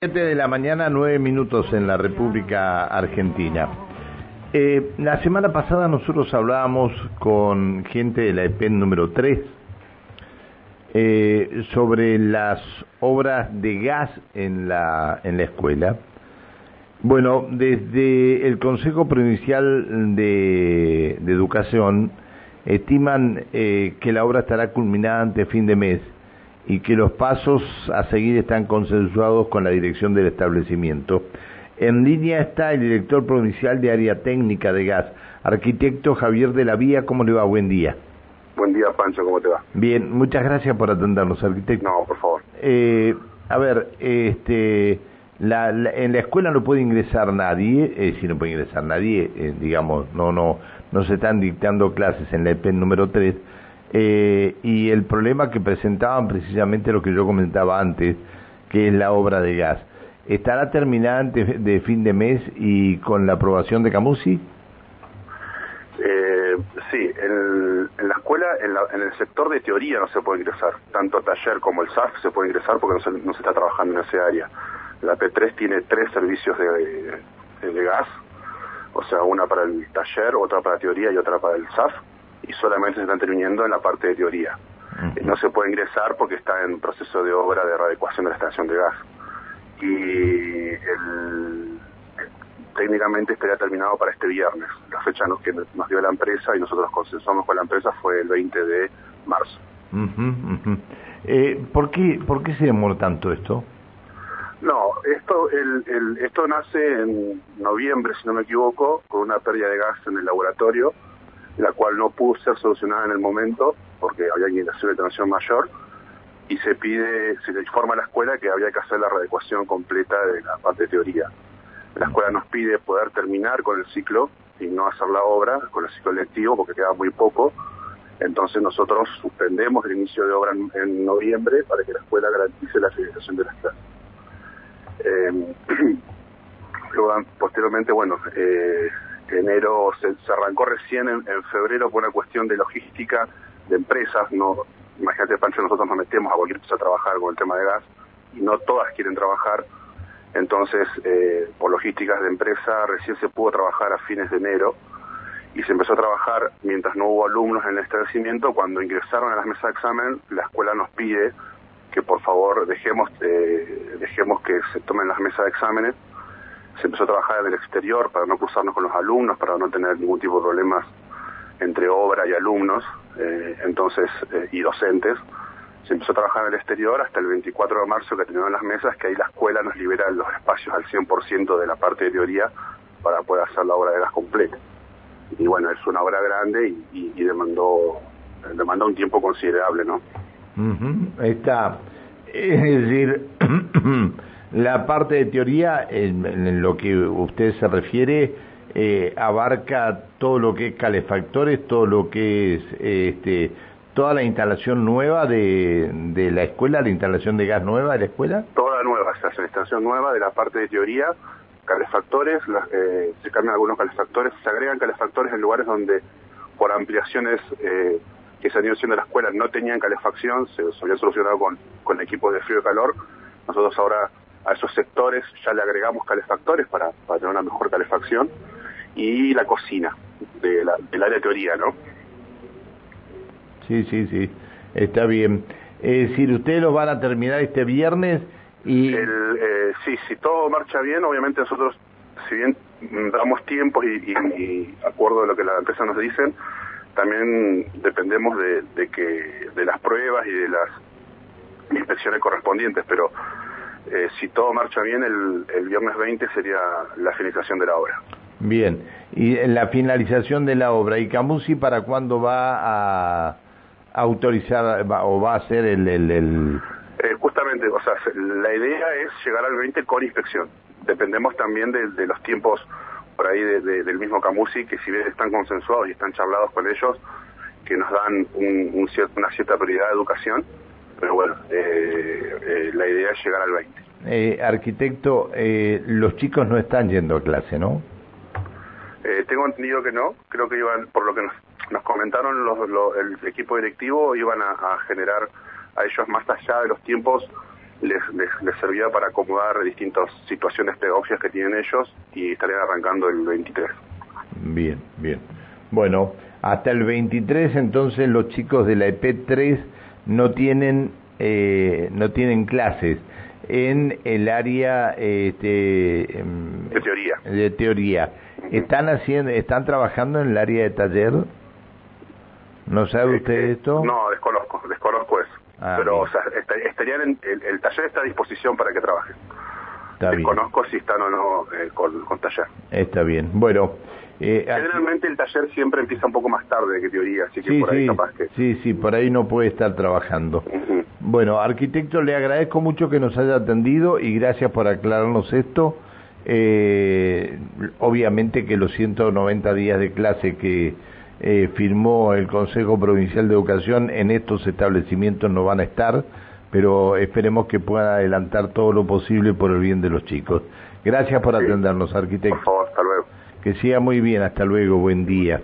7 de la mañana, 9 minutos en la República Argentina. Eh, la semana pasada nosotros hablábamos con gente de la EPEN número 3 eh, sobre las obras de gas en la, en la escuela. Bueno, desde el Consejo Provincial de, Educación estiman eh, que la obra estará culminada ante fin de mes y que los pasos a seguir están consensuados con la dirección del establecimiento. En línea está el director provincial de área técnica de gas, arquitecto Javier de la Vía. ¿Cómo le va? Buen día. Buen día, Pancho. ¿Cómo te va? Bien, muchas gracias por atendernos, arquitecto. No, por favor. Eh, a ver, este, la, en la escuela no puede ingresar nadie, eh, si no puede ingresar nadie, eh, digamos, no, no, no se están dictando clases en la EPEN número 3, eh, y el problema que presentaban precisamente lo que yo comentaba antes, que es la obra de gas. ¿Estará terminada antes de fin de mes y con la aprobación de Camusi? Eh, sí, en, en, la escuela, en, la, en, el sector de teoría no se puede ingresar. Tanto taller como el SAF se puede ingresar porque no se, no se está trabajando en ese área. La P3 tiene tres servicios de, de, de gas, o sea, una para el taller, otra para teoría y otra para el SAF y solamente se están terminando en la parte de teoría. Uh -huh. No se puede ingresar porque está en proceso de obra de readecuación de la estación de gas. Y el, técnicamente estaría terminado para este viernes. La fecha nos, que nos dio la empresa y nosotros consensuamos con la empresa fue el 20 de marzo. Uh -huh, uh -huh. Eh, ¿por, qué, ¿Por qué se demora tanto esto? No, esto, el, el, esto nace en noviembre, si no me equivoco, con una pérdida de gas en el laboratorio la cual no pudo ser solucionada en el momento porque había inundación de tensión mayor y se pide, se le informa a la escuela que había que hacer la readecuación completa de la parte de teoría. La escuela nos pide poder terminar con el ciclo y no hacer la obra con el ciclo lectivo porque queda muy poco. Entonces nosotros suspendemos el inicio de obra en, noviembre para que la escuela garantice la finalización de las clases. Eh, posteriormente, bueno, eh, enero se, arrancó recién en, en, febrero por una cuestión de logística de empresas. No, imagínate, Pancho, nosotros nos metemos a cualquier empresa a trabajar con el tema de gas y no todas quieren trabajar. Entonces, eh, por logísticas de empresa, recién se pudo trabajar a fines de enero y se empezó a trabajar mientras no hubo alumnos en el establecimiento. Cuando ingresaron a las mesas de examen, la escuela nos pide que por favor dejemos, eh, dejemos que se tomen las mesas de exámenes se empezó a trabajar en el exterior para no cruzarnos con los alumnos, para no tener ningún tipo de problemas entre obra y alumnos, eh, entonces, eh, y docentes. Se empezó a trabajar en el exterior hasta el 24 de marzo que terminaron las mesas, que ahí la escuela nos libera los espacios al 100% de la parte de teoría para poder hacer la obra de gas completa. Y bueno, es una obra grande y, demandó, demandó un tiempo considerable, ¿no? -huh. Está, es decir, la parte de teoría, en, en lo que usted se refiere, eh, abarca todo lo que es calefactores, todo lo que es este, toda la instalación nueva de, de la escuela, la instalación de gas nueva de la escuela. Toda nueva, se hace la instalación nueva de la parte de teoría, calefactores, las, eh, se cambian algunos calefactores, se agregan calefactores en lugares donde por ampliaciones eh, que se han ido haciendo la escuela no tenían calefacción, se, se habían solucionado con, con equipos de frío y calor. Nosotros ahora a esos sectores ya le agregamos calefactores para, para tener una mejor calefacción y la cocina de la, del área de teoría, ¿no? Sí, sí, sí, está bien. Es decir, ustedes lo van a terminar este viernes y... El, eh, sí, si todo marcha bien, obviamente nosotros, si bien damos tiempos y, y, y acuerdo de lo que la empresa nos dicen, también dependemos de, de que de las pruebas y de las inspecciones correspondientes, pero eh, si todo marcha bien, el, el, viernes 20 sería la finalización de la obra. Bien, y la finalización de la obra, ¿y Camusi para cuándo va a autorizar va, o va a hacer el... el, el... Eh, justamente, o sea, la idea es llegar al 20 con inspección. Dependemos también de, de los tiempos por ahí de, de, del mismo Camusi, que si bien están consensuados y están charlados con ellos, que nos dan un, un cier una cierta prioridad de educación, pero bueno, eh, eh, la idea es llegar al 20. Eh, arquitecto, eh, los chicos no están yendo a clase, ¿no? Eh, tengo entendido que no, creo que iban, por lo que nos, nos comentaron los, los, el equipo directivo, iban a, a, generar a ellos más allá de los tiempos les, les, servía para acomodar distintas situaciones pedagógicas que tienen ellos y estarían arrancando el 23. Bien, bien. Bueno, hasta el 23 entonces los chicos de la EP3 no tienen eh, no tienen clases en el área este, em, de teoría. De teoría. ¿Están haciendo, están trabajando en el área de taller? ¿No sabe usted esto? No, desconozco, desconozco eso. Ah, Pero, o sea, estarían en, el, taller está a disposición para que trabajen. Está desconozco si están o no eh, con, con taller. Está bien. Bueno, eh, Generalmente el taller siempre empieza un poco más tarde que teoría, así que por ahí capaz que... Sí, sí, por ahí no puede estar trabajando. Bueno, arquitecto, le agradezco mucho que nos haya atendido y gracias por aclararnos esto. Eh, obviamente que los 190 días de clase que eh, firmó el Consejo Provincial de Educación en estos establecimientos no van a estar, pero esperemos que puedan adelantar todo lo posible por el bien de los chicos. Gracias por atendernos, arquitecto. Por favor, hasta luego. Que siga muy bien, hasta luego, buen día.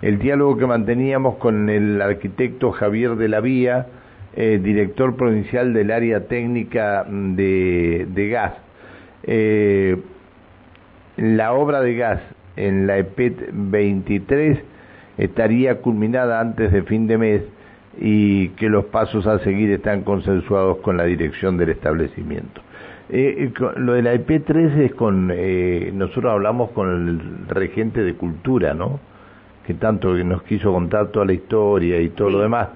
El diálogo que manteníamos con el arquitecto Javier de la Vía, eh, director provincial del área técnica de, gas. Eh, la obra de gas en la EPET 23 estaría culminada antes de fin de mes y que los pasos a seguir están consensuados con la dirección del establecimiento. Eh, eh, lo de la EP3 es con, eh, nosotros hablamos con el regente de cultura, ¿no? Que tanto nos quiso contar toda la historia y todo lo demás.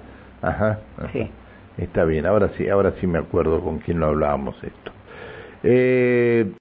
Ajá, Sí. Está bien, ahora sí, ahora sí me acuerdo con quién lo hablábamos esto. Eh,